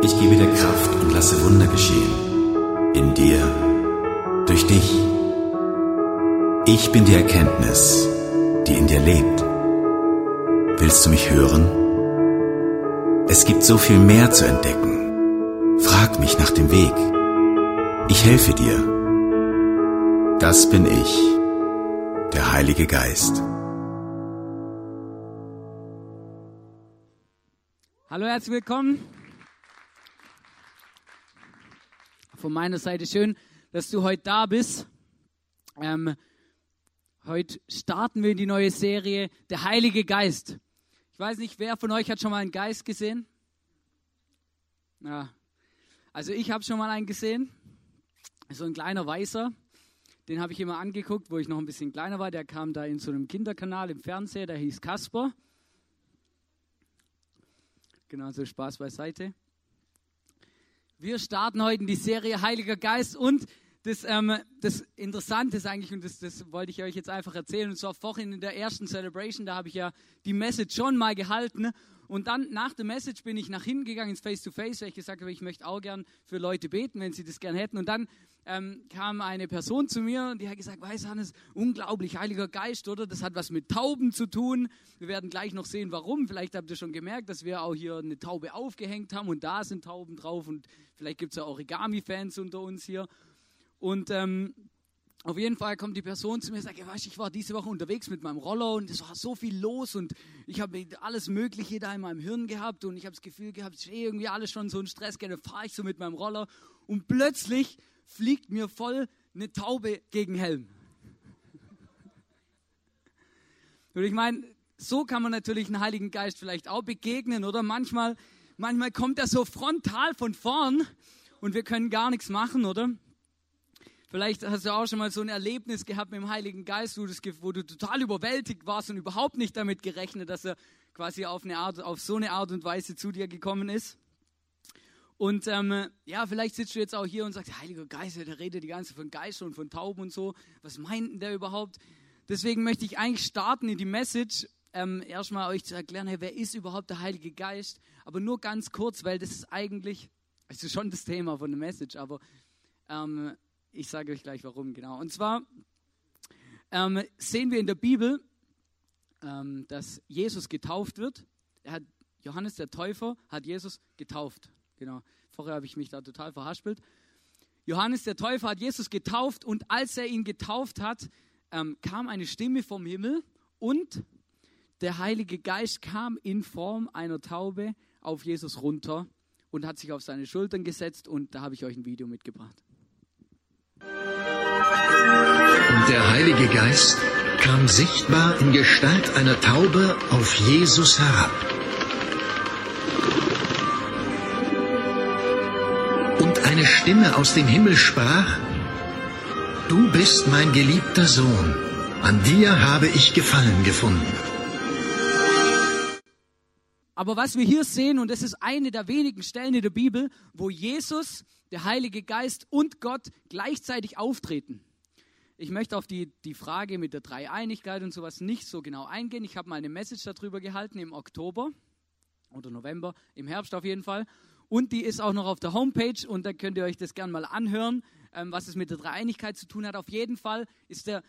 Ich gebe dir Kraft und lasse Wunder geschehen. In dir, durch dich. Ich bin die Erkenntnis, die in dir lebt. Willst du mich hören? Es gibt so viel mehr zu entdecken. Frag mich nach dem Weg. Ich helfe dir. Das bin ich, der Heilige Geist. Hallo, herzlich willkommen. Von meiner Seite schön, dass du heute da bist. Ähm, heute starten wir in die neue Serie Der Heilige Geist. Ich weiß nicht, wer von euch hat schon mal einen Geist gesehen? Ja, also ich habe schon mal einen gesehen. So ein kleiner Weißer. Den habe ich immer angeguckt, wo ich noch ein bisschen kleiner war. Der kam da in so einem Kinderkanal im Fernseher, der hieß Kasper. Genau, so Spaß beiseite. Wir starten heute in die Serie Heiliger Geist und das, ähm, das Interessante ist eigentlich, und das, das wollte ich euch jetzt einfach erzählen, und zwar vorhin in der ersten Celebration, da habe ich ja die Message schon mal gehalten. Und dann nach der Message bin ich nach hinten gegangen ins Face-to-Face, weil ich gesagt habe, ich möchte auch gern für Leute beten, wenn sie das gern hätten. Und dann ähm, kam eine Person zu mir und die hat gesagt, weiß Hannes, unglaublich, Heiliger Geist, oder? Das hat was mit Tauben zu tun. Wir werden gleich noch sehen, warum. Vielleicht habt ihr schon gemerkt, dass wir auch hier eine Taube aufgehängt haben und da sind Tauben drauf und vielleicht gibt es ja Origami-Fans unter uns hier. Und ähm, auf jeden Fall kommt die Person zu mir und sagt, ja, weißt, ich war diese Woche unterwegs mit meinem Roller und es war so viel los und ich habe alles Mögliche da in meinem Hirn gehabt und ich habe das Gefühl gehabt, es ist eh irgendwie alles schon so ein Stress, gerne fahre ich so mit meinem Roller und plötzlich fliegt mir voll eine Taube gegen Helm. Und ich meine, so kann man natürlich den Heiligen Geist vielleicht auch begegnen, oder? Manchmal, manchmal kommt er so frontal von vorn und wir können gar nichts machen, oder? Vielleicht hast du auch schon mal so ein Erlebnis gehabt mit dem Heiligen Geist, wo, du total überwältigt warst und überhaupt nicht damit gerechnet, dass er quasi auf, eine Art, auf so eine Art und Weise zu dir gekommen ist. Und ähm, ja, vielleicht sitzt du jetzt auch hier und sagst, Heiliger Geist, der redet die ganze Zeit von Geistern und von Tauben und so. Was meint denn der überhaupt? Deswegen möchte ich eigentlich starten in die Message, ähm, erstmal euch zu erklären, hey, wer ist überhaupt der Heilige Geist? Aber nur ganz kurz, weil das ist eigentlich, es ist schon das Thema von der Message, aber ähm, ich sage euch gleich warum, genau. Und zwar ähm, sehen wir in der Bibel, ähm, dass Jesus getauft wird. Hat, Johannes der Täufer hat Jesus getauft. Genau. Vorher habe ich mich da total verhaspelt. Johannes der Täufer hat Jesus getauft und als er ihn getauft hat, ähm, kam eine Stimme vom Himmel und der Heilige Geist kam in Form einer Taube auf Jesus runter und hat sich auf seine Schultern gesetzt und da habe ich euch ein Video mitgebracht. Der Heilige Geist kam sichtbar in Gestalt einer Taube auf Jesus herab. Und eine Stimme aus dem Himmel sprach, Du bist mein geliebter Sohn, an dir habe ich Gefallen gefunden. Aber was wir hier sehen, und das ist eine der wenigen Stellen in der Bibel, wo Jesus, der Heilige Geist und Gott gleichzeitig auftreten. Ich möchte auf die, die Frage mit der Dreieinigkeit und sowas nicht so genau eingehen. Ich habe mal eine Message darüber gehalten im Oktober oder November, im Herbst auf jeden Fall. Und die ist auch noch auf der Homepage und da könnt ihr euch das gerne mal anhören, ähm, was es mit der Dreieinigkeit zu tun hat. Auf jeden Fall ist der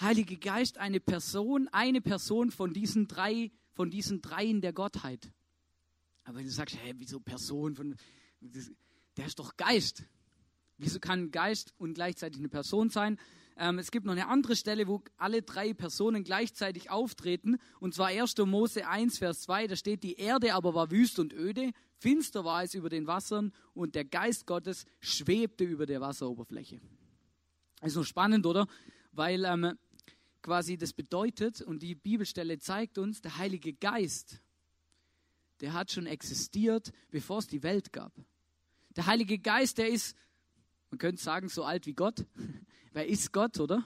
Heilige Geist eine Person, eine Person von diesen drei, von diesen dreien der Gottheit. Aber wenn du sagst, hey, wieso Person von, der ist doch Geist. Wieso kann Geist und gleichzeitig eine Person sein? Ähm, es gibt noch eine andere Stelle, wo alle drei Personen gleichzeitig auftreten. Und zwar 1. Mose 1, Vers 2. Da steht, die Erde aber war wüst und öde, finster war es über den Wassern und der Geist Gottes schwebte über der Wasseroberfläche. Ist noch spannend, oder? Weil ähm, quasi das bedeutet, und die Bibelstelle zeigt uns, der Heilige Geist, der hat schon existiert, bevor es die Welt gab. Der Heilige Geist, der ist, man könnte sagen, so alt wie Gott. Wer ist Gott, oder?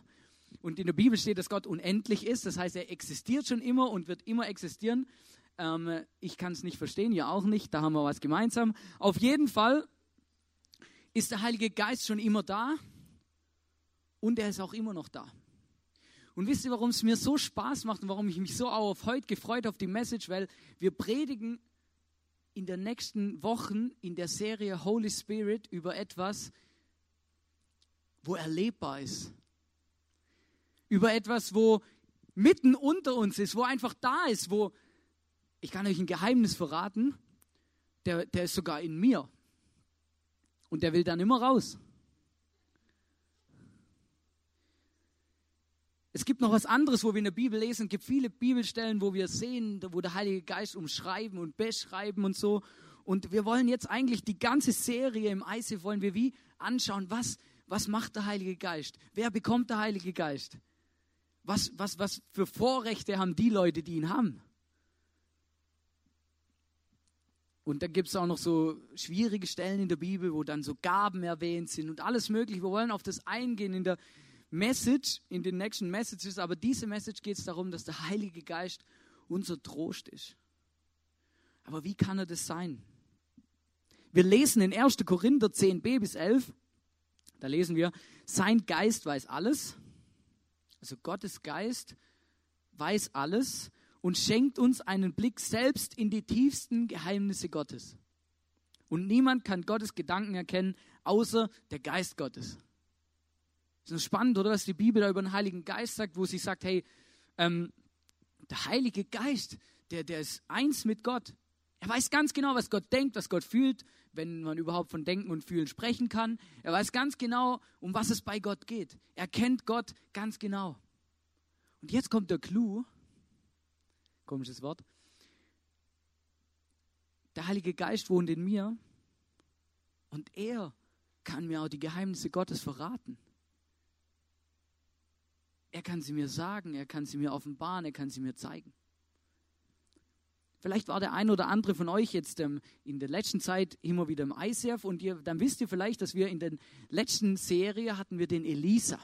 Und in der Bibel steht, dass Gott unendlich ist. Das heißt, er existiert schon immer und wird immer existieren. Ähm, ich kann es nicht verstehen, ihr auch nicht. Da haben wir was gemeinsam. Auf jeden Fall ist der Heilige Geist schon immer da und er ist auch immer noch da. Und wisst ihr, warum es mir so Spaß macht und warum ich mich so auch auf heute gefreut auf die Message? Weil wir predigen in den nächsten Wochen in der Serie Holy Spirit über etwas, wo erlebbar ist. Über etwas, wo mitten unter uns ist, wo einfach da ist, wo, ich kann euch ein Geheimnis verraten, der, der ist sogar in mir. Und der will dann immer raus. Es gibt noch was anderes, wo wir in der Bibel lesen. Es gibt viele Bibelstellen, wo wir sehen, wo der Heilige Geist umschreiben und beschreiben und so. Und wir wollen jetzt eigentlich die ganze Serie im ICF wollen wir wie anschauen, was, was macht der Heilige Geist? Wer bekommt der Heilige Geist? Was, was, was für Vorrechte haben die Leute, die ihn haben? Und da gibt es auch noch so schwierige Stellen in der Bibel, wo dann so Gaben erwähnt sind und alles Mögliche. Wir wollen auf das eingehen in der Message, in den nächsten Messages. Aber diese Message geht es darum, dass der Heilige Geist unser Trost ist. Aber wie kann er das sein? Wir lesen in 1. Korinther 10b bis 11, da lesen wir, sein Geist weiß alles. Also Gottes Geist weiß alles und schenkt uns einen Blick selbst in die tiefsten Geheimnisse Gottes. Und niemand kann Gottes Gedanken erkennen, außer der Geist Gottes. Das ist spannend, oder? Was die Bibel da über den Heiligen Geist sagt, wo sie sagt, hey, ähm, der Heilige Geist, der, der ist eins mit Gott. Er weiß ganz genau, was Gott denkt, was Gott fühlt, wenn man überhaupt von Denken und Fühlen sprechen kann. Er weiß ganz genau, um was es bei Gott geht. Er kennt Gott ganz genau. Und jetzt kommt der Clou komisches Wort. Der Heilige Geist wohnt in mir und er kann mir auch die Geheimnisse Gottes verraten. Er kann sie mir sagen, er kann sie mir offenbaren, er kann sie mir zeigen. Vielleicht war der ein oder andere von euch jetzt ähm, in der letzten Zeit immer wieder im ICF und ihr, dann wisst ihr vielleicht, dass wir in der letzten Serie hatten wir den Elisa.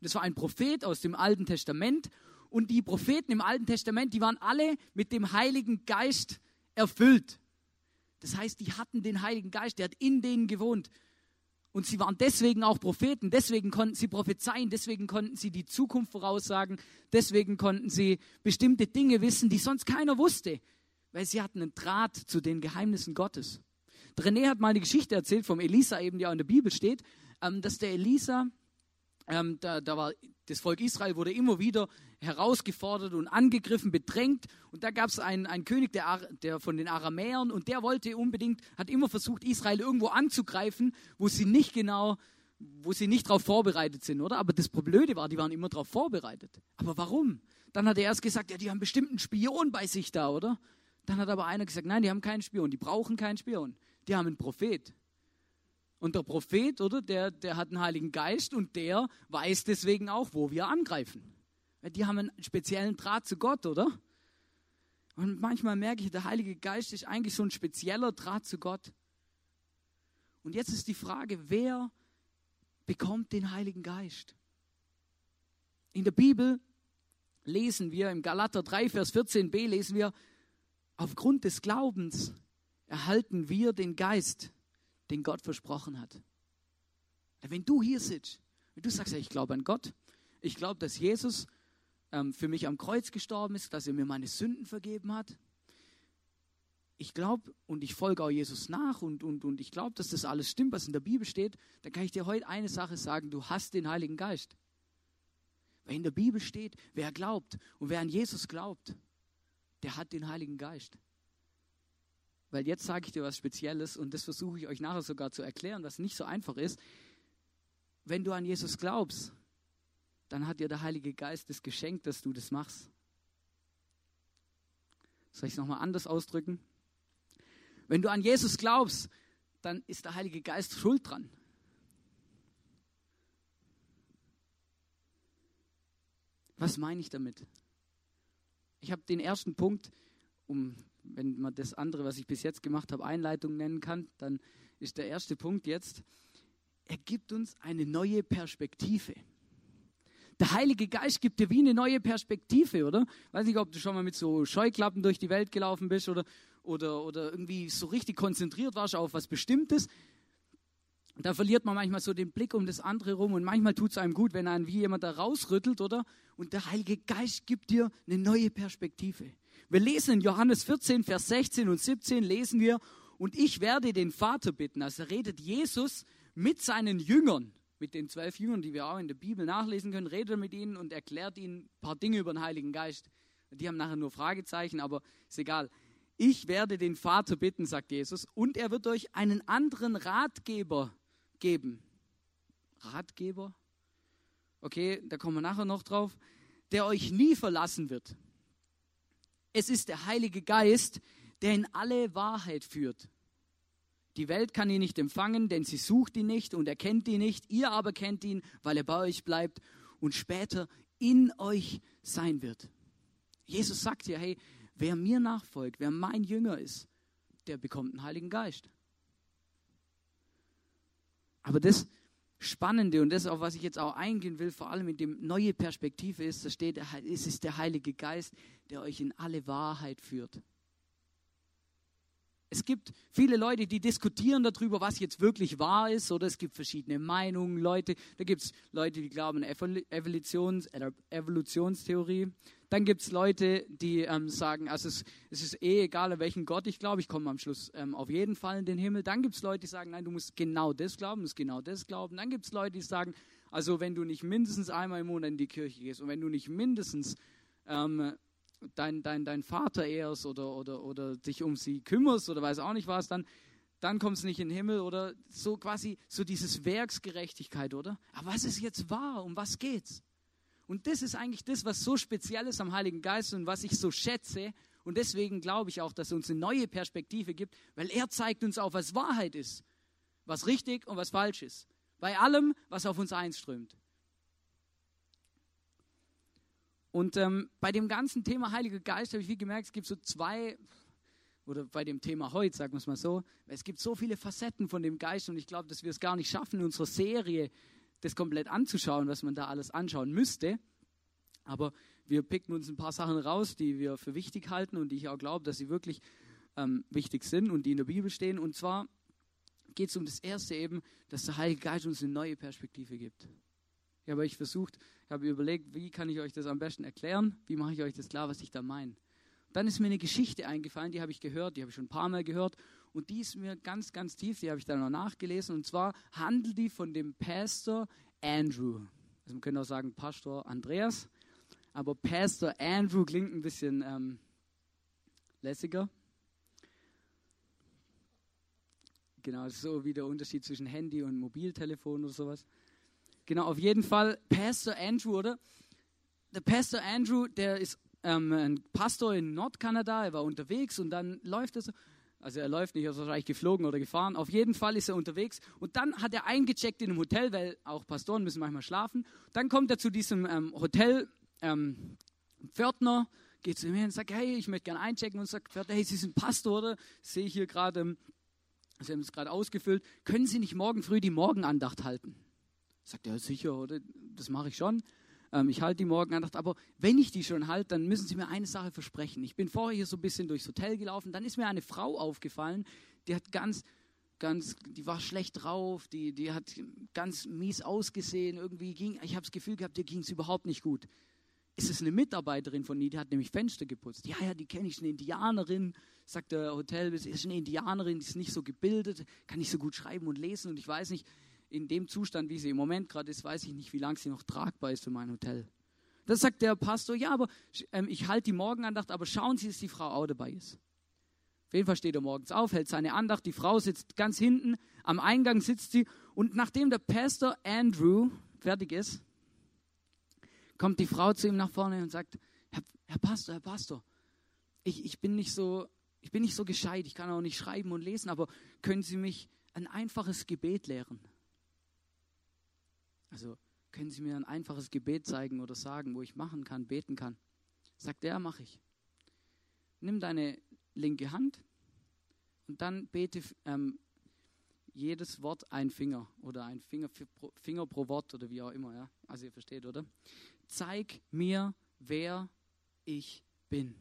Das war ein Prophet aus dem Alten Testament und die Propheten im Alten Testament, die waren alle mit dem Heiligen Geist erfüllt. Das heißt, die hatten den Heiligen Geist, der hat in denen gewohnt. Und sie waren deswegen auch Propheten, deswegen konnten sie prophezeien, deswegen konnten sie die Zukunft voraussagen, deswegen konnten sie bestimmte Dinge wissen, die sonst keiner wusste, weil sie hatten einen Draht zu den Geheimnissen Gottes. René hat mal eine Geschichte erzählt vom Elisa, eben die auch in der Bibel steht, ähm, dass der Elisa, ähm, da, da war das Volk Israel wurde immer wieder herausgefordert und angegriffen, bedrängt. Und da gab es einen, einen König der, der von den Aramäern und der wollte unbedingt, hat immer versucht, Israel irgendwo anzugreifen, wo sie nicht genau, wo sie nicht darauf vorbereitet sind, oder? Aber das Blöde war, die waren immer darauf vorbereitet. Aber warum? Dann hat er erst gesagt, ja, die haben bestimmt einen Spion bei sich da, oder? Dann hat aber einer gesagt, nein, die haben keinen Spion, die brauchen keinen Spion. Die haben einen Prophet. Und der Prophet, oder, der, der hat einen Heiligen Geist und der weiß deswegen auch, wo wir angreifen. Die haben einen speziellen Draht zu Gott, oder? Und manchmal merke ich, der Heilige Geist ist eigentlich so ein spezieller Draht zu Gott. Und jetzt ist die Frage, wer bekommt den Heiligen Geist? In der Bibel lesen wir, im Galater 3, Vers 14b lesen wir, aufgrund des Glaubens erhalten wir den Geist den Gott versprochen hat. Wenn du hier sitzt, wenn du sagst, ich glaube an Gott, ich glaube, dass Jesus ähm, für mich am Kreuz gestorben ist, dass er mir meine Sünden vergeben hat. Ich glaube und ich folge auch Jesus nach und, und, und ich glaube, dass das alles stimmt, was in der Bibel steht. Dann kann ich dir heute eine Sache sagen, du hast den Heiligen Geist. Weil in der Bibel steht, wer glaubt und wer an Jesus glaubt, der hat den Heiligen Geist. Weil jetzt sage ich dir was Spezielles und das versuche ich euch nachher sogar zu erklären, was nicht so einfach ist. Wenn du an Jesus glaubst, dann hat dir der Heilige Geist das geschenkt, dass du das machst. Soll ich es nochmal anders ausdrücken? Wenn du an Jesus glaubst, dann ist der Heilige Geist schuld dran. Was meine ich damit? Ich habe den ersten Punkt, um wenn man das andere, was ich bis jetzt gemacht habe, Einleitung nennen kann, dann ist der erste Punkt jetzt, er gibt uns eine neue Perspektive. Der Heilige Geist gibt dir wie eine neue Perspektive, oder? Weiß nicht, ob du schon mal mit so Scheuklappen durch die Welt gelaufen bist oder, oder, oder irgendwie so richtig konzentriert warst auf was Bestimmtes. Da verliert man manchmal so den Blick um das andere rum und manchmal tut es einem gut, wenn einen wie jemand da rausrüttelt, oder? Und der Heilige Geist gibt dir eine neue Perspektive. Wir lesen in Johannes 14, Vers 16 und 17, lesen wir, und ich werde den Vater bitten. Also redet Jesus mit seinen Jüngern, mit den zwölf Jüngern, die wir auch in der Bibel nachlesen können, redet er mit ihnen und erklärt ihnen ein paar Dinge über den Heiligen Geist. Die haben nachher nur Fragezeichen, aber ist egal. Ich werde den Vater bitten, sagt Jesus, und er wird euch einen anderen Ratgeber geben. Ratgeber? Okay, da kommen wir nachher noch drauf. Der euch nie verlassen wird. Es ist der Heilige Geist, der in alle Wahrheit führt. Die Welt kann ihn nicht empfangen, denn sie sucht ihn nicht und erkennt ihn nicht. Ihr aber kennt ihn, weil er bei euch bleibt und später in euch sein wird. Jesus sagt ja, hey, wer mir nachfolgt, wer mein Jünger ist, der bekommt einen Heiligen Geist. Aber das Spannende und das, auf was ich jetzt auch eingehen will, vor allem in dem neue Perspektive ist, da steht, es ist der Heilige Geist, der euch in alle Wahrheit führt. Es gibt viele Leute, die diskutieren darüber, was jetzt wirklich wahr ist, oder es gibt verschiedene Meinungen. Leute, da gibt es Leute, die glauben an Evolutions, Evolutionstheorie. Dann gibt es Leute, die ähm, sagen, also es, es, ist eh egal, an welchen Gott ich glaube, ich komme am Schluss ähm, auf jeden Fall in den Himmel. Dann gibt es Leute, die sagen, nein, du musst genau das glauben, du musst genau das glauben. Dann gibt es Leute, die sagen, also wenn du nicht mindestens einmal im Monat in die Kirche gehst und wenn du nicht mindestens ähm, dein, dein, dein Vater ehrst oder, oder, oder dich um sie kümmerst oder weiß auch nicht was, dann, dann kommst du nicht in den Himmel oder so quasi so dieses Werksgerechtigkeit, oder? Aber was ist jetzt wahr? Um was geht's? Und das ist eigentlich das, was so speziell ist am Heiligen Geist und was ich so schätze. Und deswegen glaube ich auch, dass er uns eine neue Perspektive gibt, weil er zeigt uns auf, was Wahrheit ist, was richtig und was falsch ist. Bei allem, was auf uns einströmt. Und ähm, bei dem ganzen Thema Heiliger Geist habe ich wie gemerkt, es gibt so zwei, oder bei dem Thema heute, sagen wir es mal so, es gibt so viele Facetten von dem Geist und ich glaube, dass wir es gar nicht schaffen, in unserer Serie das komplett anzuschauen, was man da alles anschauen müsste. Aber wir picken uns ein paar Sachen raus, die wir für wichtig halten und die ich auch glaube, dass sie wirklich ähm, wichtig sind und die in der Bibel stehen. Und zwar geht es um das Erste eben, dass der Heilige Geist uns eine neue Perspektive gibt. Ich habe euch versucht, ich habe überlegt, wie kann ich euch das am besten erklären? Wie mache ich euch das klar, was ich da meine? Dann ist mir eine Geschichte eingefallen, die habe ich gehört, die habe ich schon ein paar Mal gehört. Und die ist mir ganz, ganz tief, die habe ich dann noch nachgelesen. Und zwar handelt die von dem Pastor Andrew. Also man könnte auch sagen Pastor Andreas. Aber Pastor Andrew klingt ein bisschen ähm, lässiger. Genau, so wie der Unterschied zwischen Handy und Mobiltelefon oder sowas. Genau, auf jeden Fall Pastor Andrew, oder? Der Pastor Andrew, der ist ähm, ein Pastor in Nordkanada, er war unterwegs und dann läuft er so, also er läuft nicht, er ist wahrscheinlich geflogen oder gefahren. Auf jeden Fall ist er unterwegs und dann hat er eingecheckt in einem Hotel, weil auch Pastoren müssen manchmal schlafen. Dann kommt er zu diesem ähm, Hotel ähm, Pförtner, geht zu ihm hin und sagt, hey, ich möchte gerne einchecken und sagt, Pförtner, hey, Sie sind Pastor, oder? Sehe ich hier gerade, ähm, Sie haben es gerade ausgefüllt. Können Sie nicht morgen früh die Morgenandacht halten? Sagt er, sicher, oder? Das mache ich schon. Ähm, ich halte die Morgenandacht, aber wenn ich die schon halte, dann müssen Sie mir eine Sache versprechen. Ich bin vorher hier so ein bisschen durchs Hotel gelaufen, dann ist mir eine Frau aufgefallen, die hat ganz, ganz, die war schlecht drauf, die, die hat ganz mies ausgesehen, irgendwie ging, ich habe das Gefühl gehabt, dir ging es überhaupt nicht gut. Ist es eine Mitarbeiterin von ihr, die hat nämlich Fenster geputzt. Ja, ja, die kenne ich, eine Indianerin, sagt der Hotel, ist eine Indianerin, die ist nicht so gebildet, kann nicht so gut schreiben und lesen und ich weiß nicht, in dem Zustand, wie sie im Moment gerade ist, weiß ich nicht, wie lange sie noch tragbar ist für mein Hotel. Da sagt der Pastor, ja, aber ähm, ich halte die Morgenandacht, aber schauen Sie, dass die Frau auch dabei ist. Auf jeden Fall steht er morgens auf, hält seine Andacht, die Frau sitzt ganz hinten, am Eingang sitzt sie und nachdem der Pastor Andrew fertig ist, kommt die Frau zu ihm nach vorne und sagt, Herr, Herr Pastor, Herr Pastor, ich, ich, bin nicht so, ich bin nicht so gescheit, ich kann auch nicht schreiben und lesen, aber können Sie mich ein einfaches Gebet lehren? Also können Sie mir ein einfaches Gebet zeigen oder sagen, wo ich machen kann, beten kann? Sagt er, mache ich. Nimm deine linke Hand und dann bete ähm, jedes Wort ein Finger oder ein Finger, pro, Finger pro Wort oder wie auch immer. Ja? Also ihr versteht, oder? Zeig mir, wer ich bin.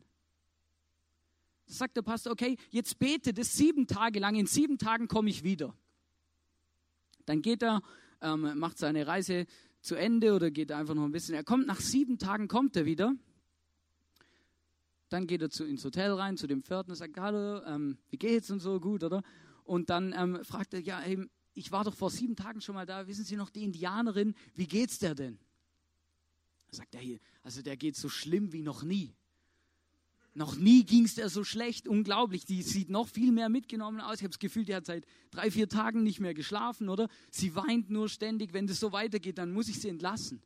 Das sagt der Pastor, okay, jetzt bete das sieben Tage lang, in sieben Tagen komme ich wieder. Dann geht er ähm, macht seine Reise zu Ende oder geht einfach noch ein bisschen. Er kommt nach sieben Tagen, kommt er wieder. Dann geht er zu, ins Hotel rein, zu dem und sagt, hallo, ähm, wie geht's und so, gut, oder? Und dann ähm, fragt er, ja, hey, ich war doch vor sieben Tagen schon mal da, wissen Sie noch, die Indianerin, wie geht's der denn? Sagt er hier, also der geht so schlimm wie noch nie. Noch nie ging es der so schlecht, unglaublich. Die sieht noch viel mehr mitgenommen aus. Ich habe das Gefühl, die hat seit drei, vier Tagen nicht mehr geschlafen, oder? Sie weint nur ständig. Wenn das so weitergeht, dann muss ich sie entlassen.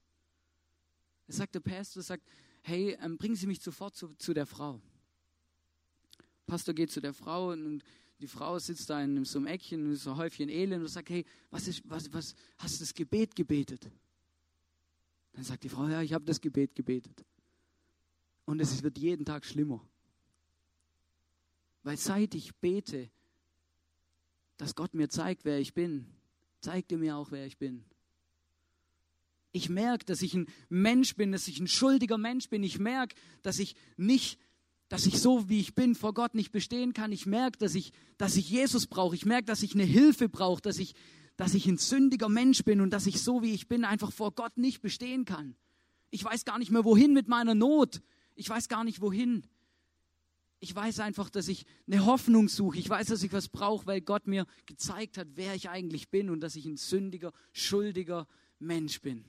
Da sagt der Pastor, sagt, hey, ähm, bringen Sie mich sofort zu, zu der Frau. Pastor geht zu der Frau und die Frau sitzt da in so einem Eckchen, in so ein Häufchen Elend und sagt, hey, was ist, was, was, hast du das Gebet gebetet? Dann sagt die Frau, ja, ich habe das Gebet gebetet. Und es wird jeden Tag schlimmer. Weil seit ich bete, dass Gott mir zeigt, wer ich bin, zeigt er mir auch, wer ich bin. Ich merke, dass ich ein Mensch bin, dass ich ein schuldiger Mensch bin. Ich merke, dass ich nicht, dass ich so wie ich bin vor Gott nicht bestehen kann. Ich merke, dass ich, dass ich Jesus brauche. Ich merke, dass ich eine Hilfe brauche, dass ich, dass ich ein sündiger Mensch bin und dass ich so wie ich bin einfach vor Gott nicht bestehen kann. Ich weiß gar nicht mehr, wohin mit meiner Not. Ich weiß gar nicht, wohin. Ich weiß einfach, dass ich eine Hoffnung suche. Ich weiß, dass ich was brauche, weil Gott mir gezeigt hat, wer ich eigentlich bin und dass ich ein sündiger, schuldiger Mensch bin.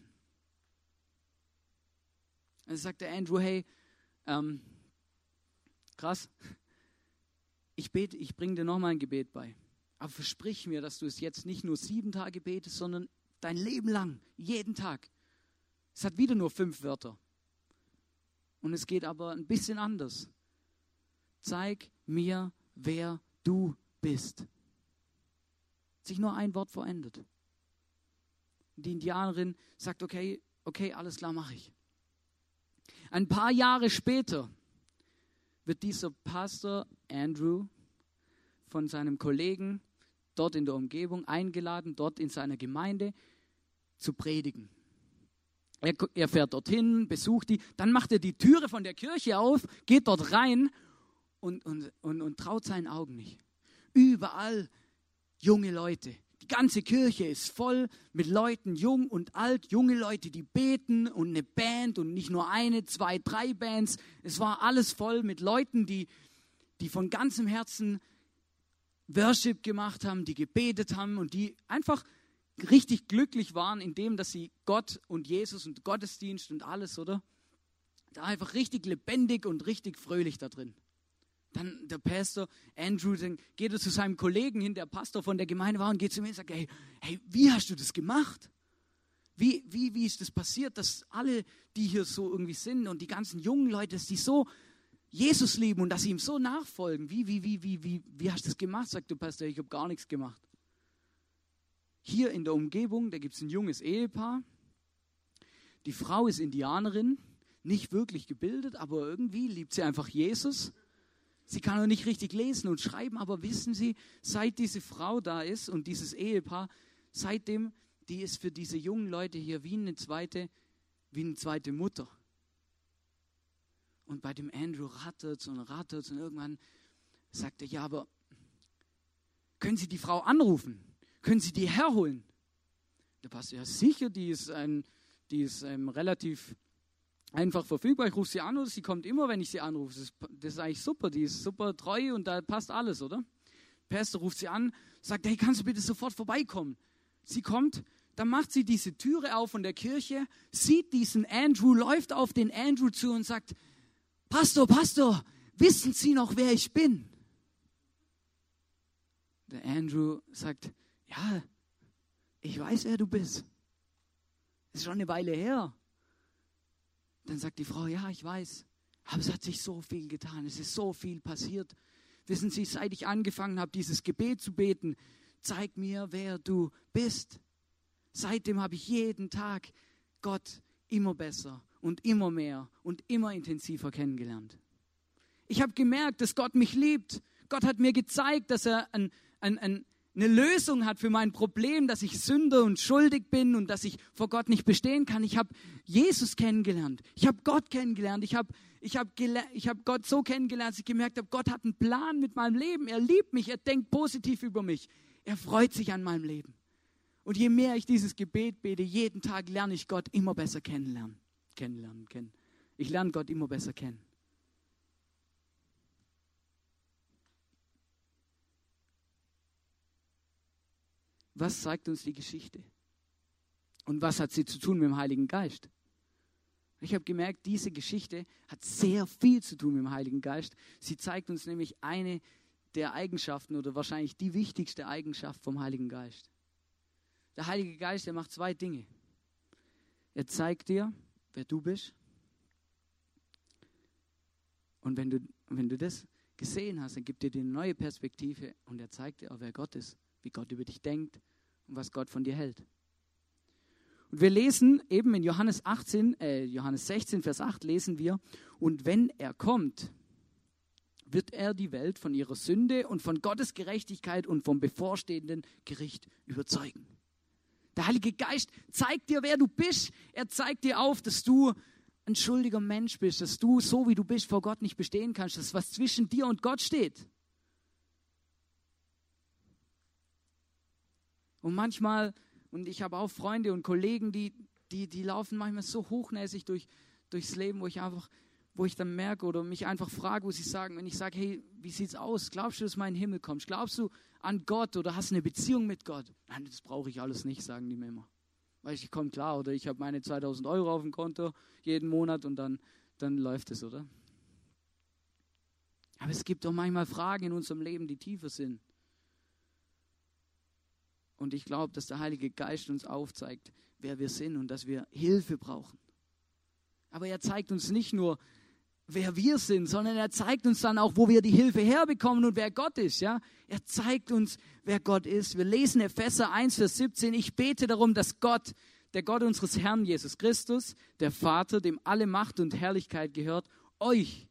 Dann sagte Andrew, hey, ähm, krass, ich bete, ich bringe dir nochmal ein Gebet bei. Aber versprich mir, dass du es jetzt nicht nur sieben Tage betest, sondern dein Leben lang, jeden Tag. Es hat wieder nur fünf Wörter. Und es geht aber ein bisschen anders. Zeig mir, wer du bist. Sich nur ein Wort verändert. Die Indianerin sagt, okay, okay, alles klar, mache ich. Ein paar Jahre später wird dieser Pastor Andrew von seinem Kollegen dort in der Umgebung eingeladen, dort in seiner Gemeinde zu predigen. Er, er fährt dorthin, besucht die, dann macht er die Türe von der Kirche auf, geht dort rein und, und, und, und traut seinen Augen nicht. Überall junge Leute. Die ganze Kirche ist voll mit Leuten, jung und alt, junge Leute, die beten und eine Band und nicht nur eine, zwei, drei Bands. Es war alles voll mit Leuten, die, die von ganzem Herzen Worship gemacht haben, die gebetet haben und die einfach richtig glücklich waren in dem, dass sie Gott und Jesus und Gottesdienst und alles, oder? Da einfach richtig lebendig und richtig fröhlich da drin. Dann der Pastor Andrew, dann geht er zu seinem Kollegen hin, der Pastor von der Gemeinde war, und geht zu mir und sagt, hey, hey wie hast du das gemacht? Wie, wie, wie ist das passiert, dass alle, die hier so irgendwie sind und die ganzen jungen Leute, dass die so Jesus lieben und dass sie ihm so nachfolgen? Wie, wie, wie, wie, wie, wie hast du das gemacht? Sagt der Pastor, ich habe gar nichts gemacht. Hier in der Umgebung, da gibt es ein junges Ehepaar. Die Frau ist Indianerin, nicht wirklich gebildet, aber irgendwie liebt sie einfach Jesus. Sie kann auch nicht richtig lesen und schreiben, aber wissen Sie, seit diese Frau da ist und dieses Ehepaar, seitdem, die ist für diese jungen Leute hier wie eine zweite, wie eine zweite Mutter. Und bei dem Andrew rattert und rattert und irgendwann sagt er, ja, aber können Sie die Frau anrufen? Können Sie die herholen? Der Pastor, ja sicher, die ist, ein, die ist ähm, relativ einfach verfügbar. Ich rufe sie an oder sie kommt immer, wenn ich sie anrufe. Das ist, das ist eigentlich super, die ist super treu und da passt alles, oder? Der Pastor ruft sie an, sagt, hey, kannst du bitte sofort vorbeikommen? Sie kommt, dann macht sie diese Türe auf von der Kirche, sieht diesen Andrew, läuft auf den Andrew zu und sagt, Pastor, Pastor, wissen Sie noch, wer ich bin? Der Andrew sagt, ja, ich weiß, wer du bist. Ist schon eine Weile her. Dann sagt die Frau, ja, ich weiß. Aber es hat sich so viel getan. Es ist so viel passiert. Wissen Sie, seit ich angefangen habe, dieses Gebet zu beten, zeig mir, wer du bist. Seitdem habe ich jeden Tag Gott immer besser und immer mehr und immer intensiver kennengelernt. Ich habe gemerkt, dass Gott mich liebt. Gott hat mir gezeigt, dass er ein, ein, ein, eine Lösung hat für mein Problem, dass ich Sünder und schuldig bin und dass ich vor Gott nicht bestehen kann. Ich habe Jesus kennengelernt. Ich habe Gott kennengelernt. Ich habe ich hab hab Gott so kennengelernt, dass ich gemerkt habe, Gott hat einen Plan mit meinem Leben. Er liebt mich. Er denkt positiv über mich. Er freut sich an meinem Leben. Und je mehr ich dieses Gebet bete, jeden Tag lerne ich Gott immer besser kennenlernen. Kennenlernen, kennen. Ich lerne Gott immer besser kennen. Was zeigt uns die Geschichte? Und was hat sie zu tun mit dem Heiligen Geist? Ich habe gemerkt, diese Geschichte hat sehr viel zu tun mit dem Heiligen Geist. Sie zeigt uns nämlich eine der Eigenschaften oder wahrscheinlich die wichtigste Eigenschaft vom Heiligen Geist. Der Heilige Geist, der macht zwei Dinge. Er zeigt dir, wer du bist. Und wenn du, wenn du das gesehen hast, dann gibt er dir eine neue Perspektive und er zeigt dir auch, wer Gott ist, wie Gott über dich denkt und was Gott von dir hält. Und wir lesen eben in Johannes 18, äh, Johannes 16, Vers 8 lesen wir, und wenn er kommt, wird er die Welt von ihrer Sünde und von Gottes Gerechtigkeit und vom bevorstehenden Gericht überzeugen. Der Heilige Geist zeigt dir, wer du bist. Er zeigt dir auf, dass du ein schuldiger Mensch bist, dass du so wie du bist vor Gott nicht bestehen kannst, dass was zwischen dir und Gott steht. Und manchmal, und ich habe auch Freunde und Kollegen, die, die, die laufen manchmal so hochnäsig durch, durchs Leben, wo ich einfach, wo ich dann merke oder mich einfach frage, wo sie sagen, wenn ich sage, hey, wie sieht's aus? Glaubst du, dass mein Himmel kommt? Glaubst du an Gott oder hast eine Beziehung mit Gott? Nein, das brauche ich alles nicht, sagen die mir immer. Weil ich komme klar, oder ich habe meine 2000 Euro auf dem Konto jeden Monat und dann, dann läuft es, oder? Aber es gibt doch manchmal Fragen in unserem Leben, die tiefer sind. Und ich glaube, dass der Heilige Geist uns aufzeigt, wer wir sind und dass wir Hilfe brauchen. Aber er zeigt uns nicht nur, wer wir sind, sondern er zeigt uns dann auch, wo wir die Hilfe herbekommen und wer Gott ist. Ja? Er zeigt uns, wer Gott ist. Wir lesen Epheser 1, Vers 17. Ich bete darum, dass Gott, der Gott unseres Herrn Jesus Christus, der Vater, dem alle Macht und Herrlichkeit gehört, euch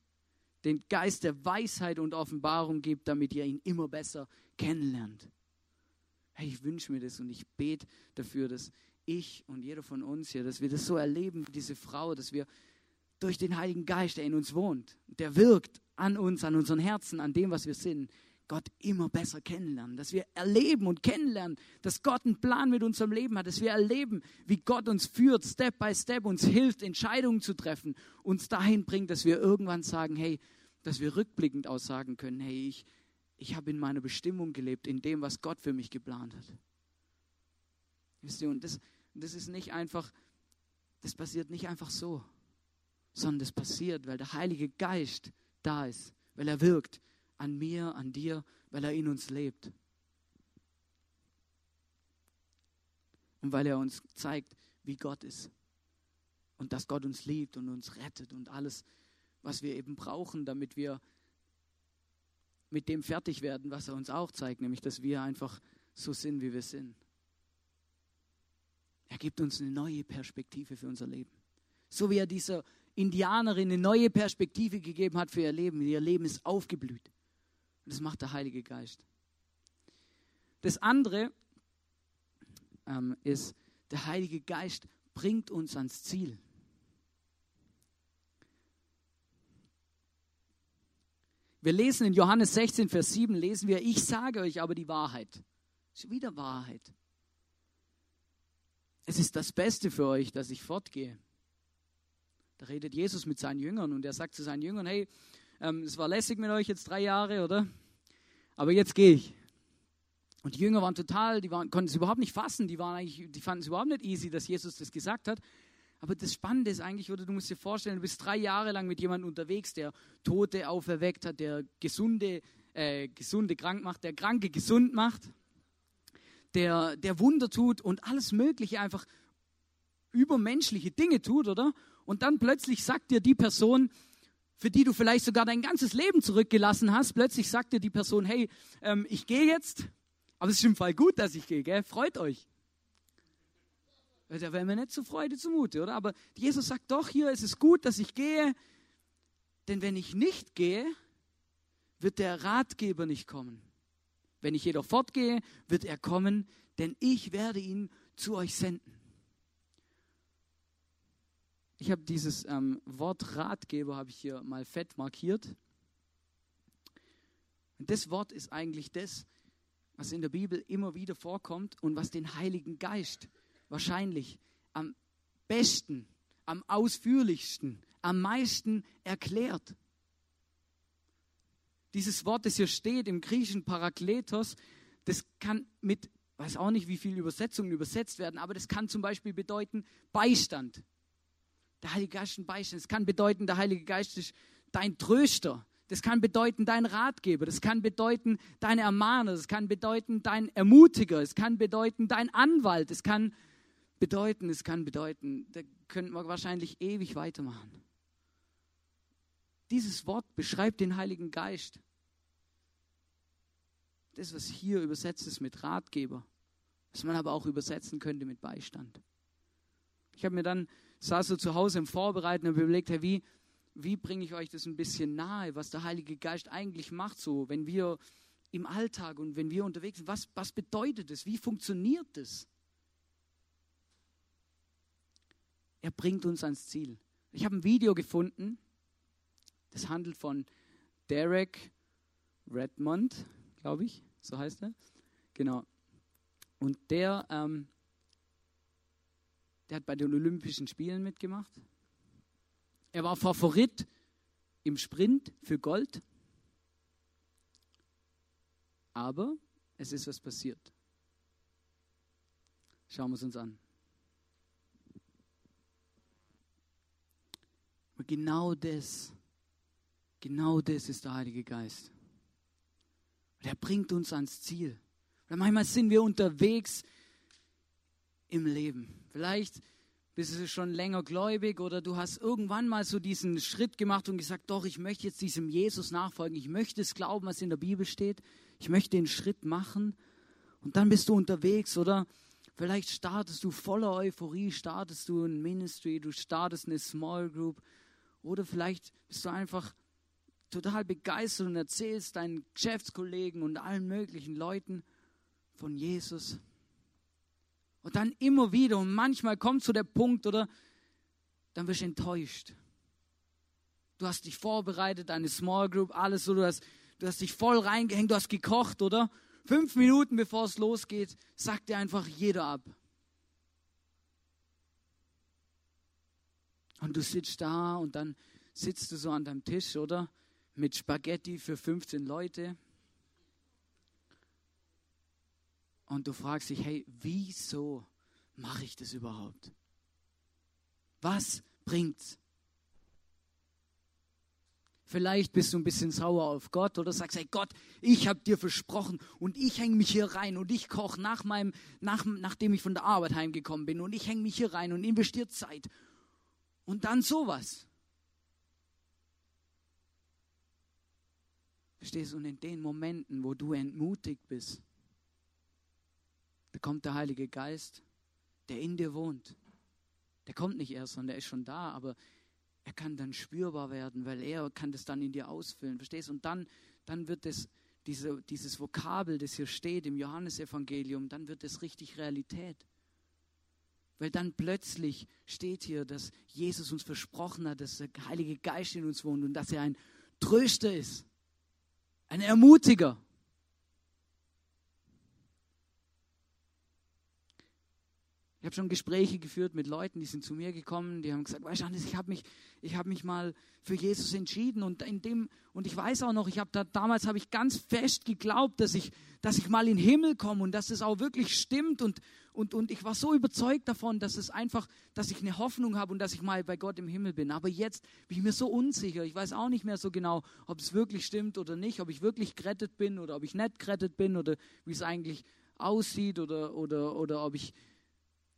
den Geist der Weisheit und Offenbarung gibt, damit ihr ihn immer besser kennenlernt. Hey, ich wünsche mir das und ich bete dafür, dass ich und jeder von uns hier, dass wir das so erleben, diese Frau, dass wir durch den Heiligen Geist, der in uns wohnt, der wirkt an uns, an unseren Herzen, an dem, was wir sind, Gott immer besser kennenlernen, dass wir erleben und kennenlernen, dass Gott einen Plan mit unserem Leben hat, dass wir erleben, wie Gott uns führt, Step by Step, uns hilft, Entscheidungen zu treffen, uns dahin bringt, dass wir irgendwann sagen, hey, dass wir rückblickend aussagen können, hey, ich, ich habe in meiner Bestimmung gelebt, in dem, was Gott für mich geplant hat. Wisst ihr, und das, das ist nicht einfach, das passiert nicht einfach so sondern das passiert, weil der Heilige Geist da ist, weil er wirkt an mir, an dir, weil er in uns lebt. Und weil er uns zeigt, wie Gott ist. Und dass Gott uns liebt und uns rettet und alles, was wir eben brauchen, damit wir mit dem fertig werden, was er uns auch zeigt, nämlich dass wir einfach so sind, wie wir sind. Er gibt uns eine neue Perspektive für unser Leben. So wie er dieser Indianerin eine neue Perspektive gegeben hat für ihr Leben. Ihr Leben ist aufgeblüht. Und das macht der Heilige Geist. Das andere ähm, ist, der Heilige Geist bringt uns ans Ziel. Wir lesen in Johannes 16, Vers 7, lesen wir, ich sage euch aber die Wahrheit. Schon wieder Wahrheit. Es ist das Beste für euch, dass ich fortgehe. Da redet Jesus mit seinen Jüngern und er sagt zu seinen Jüngern, hey, ähm, es war lässig mit euch jetzt drei Jahre, oder? Aber jetzt gehe ich. Und die Jünger waren total, die waren, konnten es überhaupt nicht fassen, die, waren eigentlich, die fanden es überhaupt nicht easy, dass Jesus das gesagt hat. Aber das Spannende ist eigentlich, oder du musst dir vorstellen, du bist drei Jahre lang mit jemandem unterwegs, der Tote auferweckt hat, der Gesunde, äh, Gesunde krank macht, der Kranke gesund macht, der, der Wunder tut und alles Mögliche einfach übermenschliche Dinge tut, oder? Und dann plötzlich sagt dir die Person, für die du vielleicht sogar dein ganzes Leben zurückgelassen hast, plötzlich sagt dir die Person, hey, ähm, ich gehe jetzt, aber es ist im Fall gut, dass ich gehe, freut euch. Da wäre mir nicht zur Freude zumute, oder? Aber Jesus sagt doch hier, es ist gut, dass ich gehe, denn wenn ich nicht gehe, wird der Ratgeber nicht kommen. Wenn ich jedoch fortgehe, wird er kommen, denn ich werde ihn zu euch senden. Ich habe dieses ähm, Wort Ratgeber habe ich hier mal fett markiert. Und das Wort ist eigentlich das, was in der Bibel immer wieder vorkommt und was den Heiligen Geist wahrscheinlich am besten, am ausführlichsten, am meisten erklärt. Dieses Wort, das hier steht im griechischen Parakletos, das kann mit weiß auch nicht, wie viele Übersetzungen übersetzt werden, aber das kann zum Beispiel bedeuten Beistand. Der Heilige Geist ist ein Beistand. Das kann bedeuten, der Heilige Geist ist dein Tröster. Das kann bedeuten dein Ratgeber. Das kann bedeuten dein Ermahner. Das kann bedeuten dein Ermutiger. Es kann bedeuten dein Anwalt. Es kann bedeuten, es kann bedeuten. Da könnten wir wahrscheinlich ewig weitermachen. Dieses Wort beschreibt den Heiligen Geist. Das, was hier übersetzt ist mit Ratgeber, was man aber auch übersetzen könnte mit Beistand. Ich habe mir dann, saß so zu Hause im Vorbereiten und überlegt, hey, wie, wie bringe ich euch das ein bisschen nahe, was der Heilige Geist eigentlich macht, so, wenn wir im Alltag und wenn wir unterwegs sind, was, was bedeutet das? Wie funktioniert das? Er bringt uns ans Ziel. Ich habe ein Video gefunden, das handelt von Derek Redmond, glaube ich, so heißt er. Genau. Und der, ähm, der hat bei den Olympischen Spielen mitgemacht. Er war Favorit im Sprint für Gold. Aber es ist was passiert. Schauen wir es uns an. Und genau das, genau das ist der Heilige Geist. Und er bringt uns ans Ziel. Oder manchmal sind wir unterwegs im Leben. Vielleicht bist du schon länger gläubig oder du hast irgendwann mal so diesen Schritt gemacht und gesagt, doch, ich möchte jetzt diesem Jesus nachfolgen. Ich möchte es glauben, was in der Bibel steht. Ich möchte den Schritt machen. Und dann bist du unterwegs oder vielleicht startest du voller Euphorie, startest du ein Ministry, du startest eine Small Group oder vielleicht bist du einfach total begeistert und erzählst deinen Geschäftskollegen und allen möglichen Leuten von Jesus. Und dann immer wieder und manchmal kommt zu der Punkt, oder dann wirst du enttäuscht. Du hast dich vorbereitet, eine Small Group, alles so, du hast, du hast dich voll reingehängt, du hast gekocht, oder? Fünf Minuten bevor es losgeht, sagt dir einfach jeder ab. Und du sitzt da und dann sitzt du so an deinem Tisch, oder? mit Spaghetti für 15 Leute. Und du fragst dich, hey, wieso mache ich das überhaupt? Was bringt's? Vielleicht bist du ein bisschen sauer auf Gott oder sagst, hey Gott, ich habe dir versprochen und ich hänge mich hier rein und ich koche nach meinem, nach, nachdem ich von der Arbeit heimgekommen bin und ich hänge mich hier rein und investiere Zeit. Und dann sowas. Verstehst du? Und in den Momenten, wo du entmutigt bist, da kommt der Heilige Geist, der in dir wohnt. Der kommt nicht erst, sondern der ist schon da, aber er kann dann spürbar werden, weil er kann das dann in dir ausfüllen. Verstehst du? Und dann, dann wird es, diese, dieses Vokabel, das hier steht im Johannesevangelium, dann wird es richtig Realität. Weil dann plötzlich steht hier, dass Jesus uns versprochen hat, dass der Heilige Geist in uns wohnt und dass er ein Tröster ist ein Ermutiger. Ich habe schon Gespräche geführt mit Leuten, die sind zu mir gekommen, die haben gesagt, weißt du, Hannes, ich habe mich, hab mich mal für Jesus entschieden und in dem und ich weiß auch noch, ich habe da damals habe ich ganz fest geglaubt, dass ich, dass ich mal in den Himmel komme und dass es auch wirklich stimmt und und, und ich war so überzeugt davon, dass es einfach, dass ich eine Hoffnung habe und dass ich mal bei Gott im Himmel bin. Aber jetzt bin ich mir so unsicher. Ich weiß auch nicht mehr so genau, ob es wirklich stimmt oder nicht, ob ich wirklich gerettet bin oder ob ich nicht gerettet bin oder wie es eigentlich aussieht oder, oder, oder ob ich,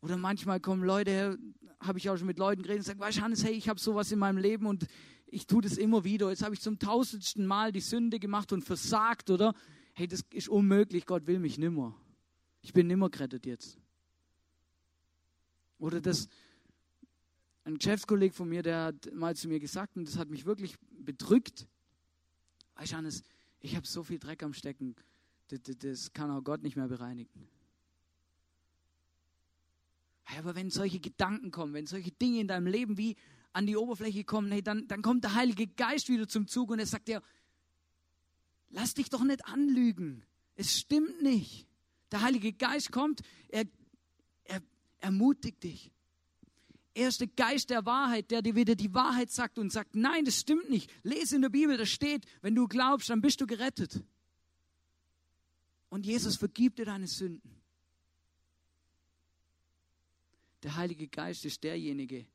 oder manchmal kommen Leute her, habe ich auch schon mit Leuten geredet und sagen, weißt Hannes, hey, ich habe sowas in meinem Leben und ich tue das immer wieder. Jetzt habe ich zum tausendsten Mal die Sünde gemacht und versagt, oder? Hey, das ist unmöglich, Gott will mich nimmer. Ich bin nimmer gerettet jetzt. Oder das, ein Geschäftskollege von mir, der hat mal zu mir gesagt, und das hat mich wirklich bedrückt, weißt Hannes, ich habe so viel Dreck am Stecken, das, das kann auch Gott nicht mehr bereinigen. Aber wenn solche Gedanken kommen, wenn solche Dinge in deinem Leben wie an die Oberfläche kommen, hey, dann, dann kommt der Heilige Geist wieder zum Zug und er sagt dir, lass dich doch nicht anlügen. Es stimmt nicht. Der Heilige Geist kommt, er ermutigt dich. Er ist der Geist der Wahrheit, der dir wieder die Wahrheit sagt und sagt, nein, das stimmt nicht. Lese in der Bibel, da steht, wenn du glaubst, dann bist du gerettet. Und Jesus vergibt dir deine Sünden. Der Heilige Geist ist derjenige,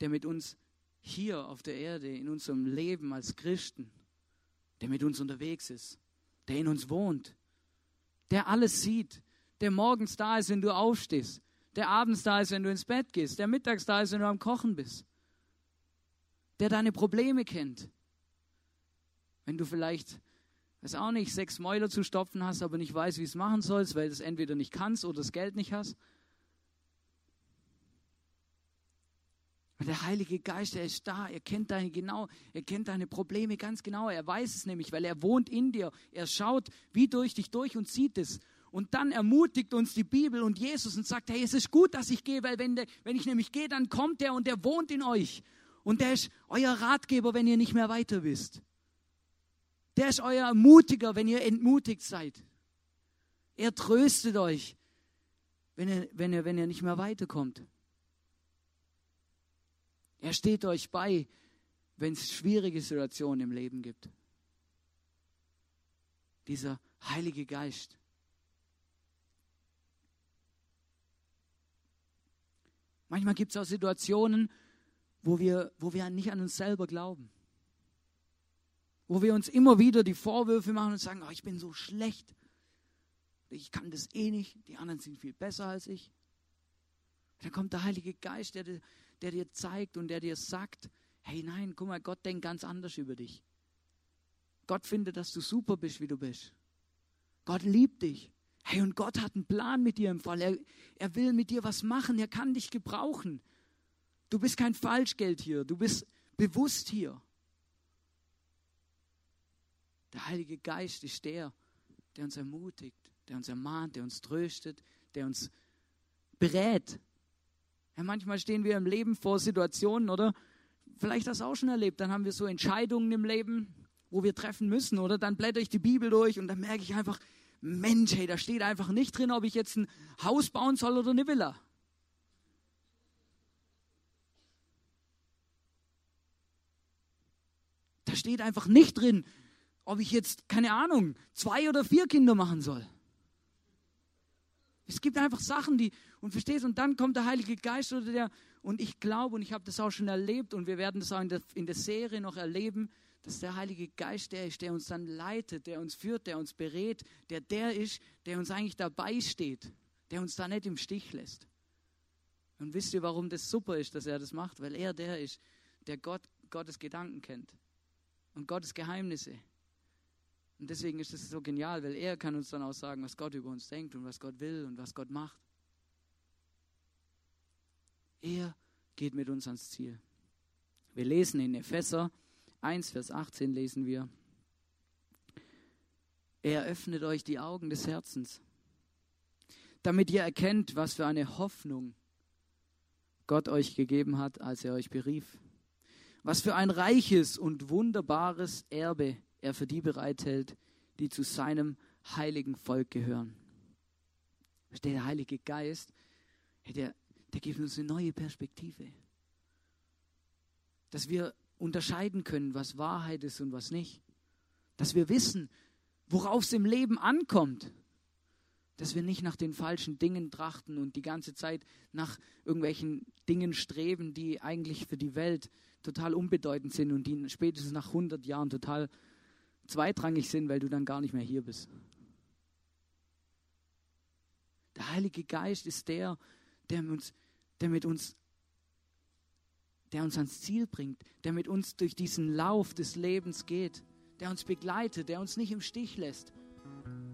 der mit uns hier auf der Erde, in unserem Leben als Christen, der mit uns unterwegs ist, der in uns wohnt, der alles sieht, der morgens da ist, wenn du aufstehst, der abends da ist, wenn du ins Bett gehst, der mittags da ist, wenn du am Kochen bist, der deine Probleme kennt. Wenn du vielleicht, weiß auch nicht, sechs Mäuler zu stopfen hast, aber nicht weißt, wie es machen sollst, weil du es entweder nicht kannst oder das Geld nicht hast. Der Heilige Geist, er ist da, er kennt deine genau, er kennt deine Probleme ganz genau. Er weiß es nämlich, weil er wohnt in dir. Er schaut wie durch dich durch und sieht es. Und dann ermutigt uns die Bibel und Jesus und sagt, hey, es ist gut, dass ich gehe, weil wenn, der, wenn ich nämlich gehe, dann kommt er und der wohnt in euch. Und der ist euer Ratgeber, wenn ihr nicht mehr weiter wisst. Der ist euer Ermutiger, wenn ihr entmutigt seid. Er tröstet euch, wenn ihr, wenn ihr, wenn ihr nicht mehr weiterkommt. Er steht euch bei, wenn es schwierige Situationen im Leben gibt. Dieser Heilige Geist. Manchmal gibt es auch Situationen, wo wir, wo wir nicht an uns selber glauben. Wo wir uns immer wieder die Vorwürfe machen und sagen, oh, ich bin so schlecht. Ich kann das eh nicht. Die anderen sind viel besser als ich. Dann kommt der Heilige Geist, der, der dir zeigt und der dir sagt, hey nein, guck mal, Gott denkt ganz anders über dich. Gott findet, dass du super bist, wie du bist. Gott liebt dich. Hey, und Gott hat einen Plan mit dir im Fall. Er, er will mit dir was machen. Er kann dich gebrauchen. Du bist kein Falschgeld hier. Du bist bewusst hier. Der Heilige Geist ist der, der uns ermutigt, der uns ermahnt, der uns tröstet, der uns berät. Ja, manchmal stehen wir im Leben vor Situationen, oder? Vielleicht hast du auch schon erlebt. Dann haben wir so Entscheidungen im Leben, wo wir treffen müssen, oder? Dann blätter ich die Bibel durch und dann merke ich einfach, Mensch, hey, da steht einfach nicht drin, ob ich jetzt ein Haus bauen soll oder eine Villa. Da steht einfach nicht drin, ob ich jetzt, keine Ahnung, zwei oder vier Kinder machen soll. Es gibt einfach Sachen, die, und verstehst, und dann kommt der Heilige Geist oder der, und ich glaube, und ich habe das auch schon erlebt, und wir werden das auch in der, in der Serie noch erleben, dass der Heilige Geist der ist, der uns dann leitet, der uns führt, der uns berät, der der ist, der uns eigentlich dabei steht, der uns da nicht im Stich lässt. Und wisst ihr, warum das super ist, dass er das macht? Weil er der ist, der Gott, Gottes Gedanken kennt und Gottes Geheimnisse. Und deswegen ist es so genial, weil er kann uns dann auch sagen, was Gott über uns denkt und was Gott will und was Gott macht. Er geht mit uns ans Ziel. Wir lesen in Epheser 1, Vers 18 lesen wir, er öffnet euch die Augen des Herzens, damit ihr erkennt, was für eine Hoffnung Gott euch gegeben hat, als er euch berief. Was für ein reiches und wunderbares Erbe er für die bereithält, die zu seinem heiligen Volk gehören. Der Heilige Geist, der, der gibt uns eine neue Perspektive. Dass wir unterscheiden können, was Wahrheit ist und was nicht. Dass wir wissen, worauf es im Leben ankommt. Dass wir nicht nach den falschen Dingen trachten und die ganze Zeit nach irgendwelchen Dingen streben, die eigentlich für die Welt total unbedeutend sind und die spätestens nach 100 Jahren total zweitrangig sind, weil du dann gar nicht mehr hier bist. Der Heilige Geist ist der, der, uns, der mit uns der uns ans Ziel bringt, der mit uns durch diesen Lauf des Lebens geht, der uns begleitet, der uns nicht im Stich lässt,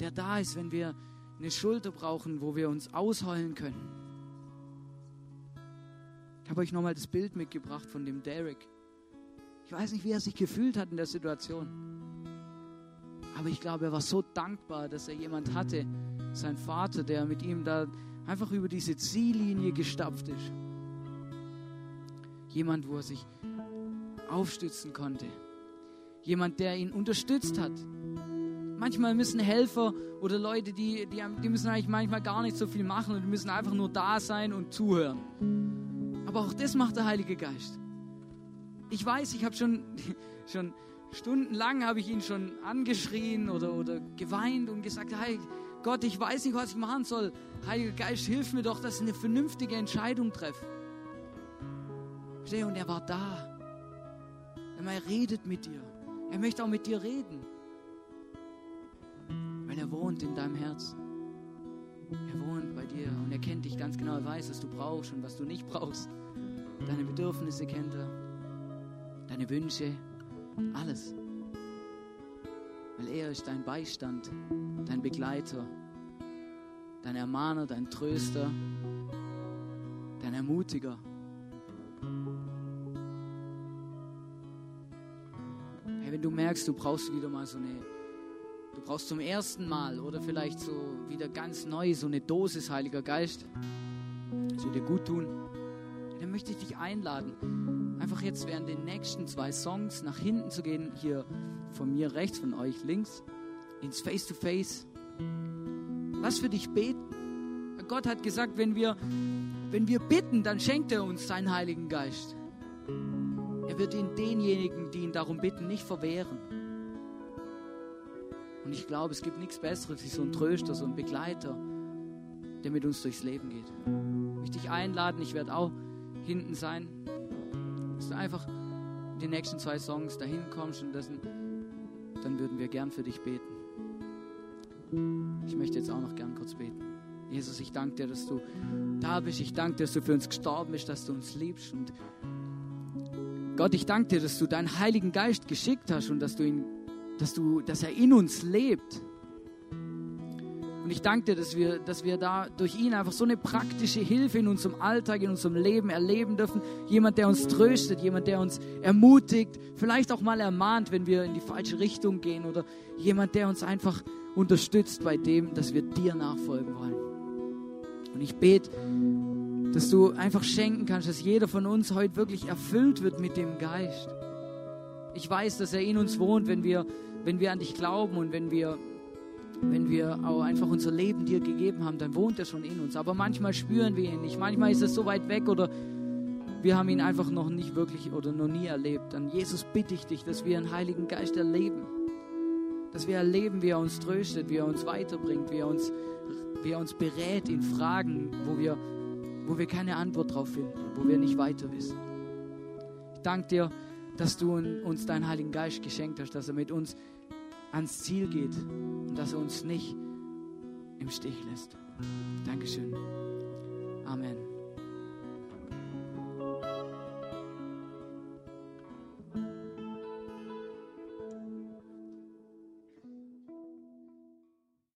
der da ist, wenn wir eine Schulter brauchen, wo wir uns ausheulen können. Ich habe euch nochmal das Bild mitgebracht von dem Derek. Ich weiß nicht, wie er sich gefühlt hat in der Situation. Aber ich glaube, er war so dankbar, dass er jemand hatte, sein Vater, der mit ihm da einfach über diese Ziellinie gestapft ist. Jemand, wo er sich aufstützen konnte. Jemand, der ihn unterstützt hat. Manchmal müssen Helfer oder Leute, die, die, die müssen eigentlich manchmal gar nicht so viel machen und die müssen einfach nur da sein und zuhören. Aber auch das macht der Heilige Geist. Ich weiß, ich habe schon, schon stundenlang habe ich ihn schon angeschrien oder, oder geweint und gesagt, hey, Gott, ich weiß nicht, was ich machen soll. Heiliger Geist, hilf mir doch, dass ich eine vernünftige Entscheidung treffe. Und er war da. Er redet mit dir. Er möchte auch mit dir reden. Weil er wohnt in deinem Herz. Er wohnt bei dir und er kennt dich ganz genau. Er weiß, was du brauchst und was du nicht brauchst. Deine Bedürfnisse kennt er. Deine Wünsche. Alles. Weil er ist dein Beistand, dein Begleiter, dein Ermahner, dein Tröster, dein Ermutiger. Hey, wenn du merkst, du brauchst wieder mal so eine Du brauchst zum ersten Mal oder vielleicht so wieder ganz neu so eine Dosis Heiliger Geist. Das würde dir gut tun. Dann möchte ich dich einladen, einfach jetzt während den nächsten zwei Songs nach hinten zu gehen, hier von mir rechts, von euch links, ins Face-to-Face. Lass für dich beten. Gott hat gesagt, wenn wir, wenn wir bitten, dann schenkt er uns seinen Heiligen Geist. Er wird ihn denjenigen, die ihn darum bitten, nicht verwehren. Und ich glaube, es gibt nichts Besseres wie so ein Tröster, so ein Begleiter, der mit uns durchs Leben geht. Ich möchte dich einladen, ich werde auch hinten sein. Dass du einfach in den nächsten zwei Songs dahin kommst und das, dann würden wir gern für dich beten. Ich möchte jetzt auch noch gern kurz beten. Jesus, ich danke dir, dass du da bist. Ich danke dir, dass du für uns gestorben bist, dass du uns liebst. Und Gott, ich danke dir, dass du deinen Heiligen Geist geschickt hast und dass du ihn dass, du, dass er in uns lebt. Und ich danke dir, dass wir, dass wir da durch ihn einfach so eine praktische Hilfe in unserem Alltag, in unserem Leben erleben dürfen. Jemand, der uns tröstet, jemand, der uns ermutigt, vielleicht auch mal ermahnt, wenn wir in die falsche Richtung gehen oder jemand, der uns einfach unterstützt bei dem, dass wir dir nachfolgen wollen. Und ich bete, dass du einfach schenken kannst, dass jeder von uns heute wirklich erfüllt wird mit dem Geist. Ich weiß, dass er in uns wohnt, wenn wir, wenn wir an dich glauben und wenn wir, wenn wir auch einfach unser Leben dir gegeben haben, dann wohnt er schon in uns. Aber manchmal spüren wir ihn nicht. Manchmal ist er so weit weg oder wir haben ihn einfach noch nicht wirklich oder noch nie erlebt. Dann Jesus bitte ich dich, dass wir einen Heiligen Geist erleben. Dass wir erleben, wie er uns tröstet, wie er uns weiterbringt, wie er uns, wie er uns berät in Fragen, wo wir, wo wir keine Antwort drauf finden, wo wir nicht weiter wissen. Ich danke dir dass du uns deinen Heiligen Geist geschenkt hast, dass er mit uns ans Ziel geht und dass er uns nicht im Stich lässt. Dankeschön. Amen.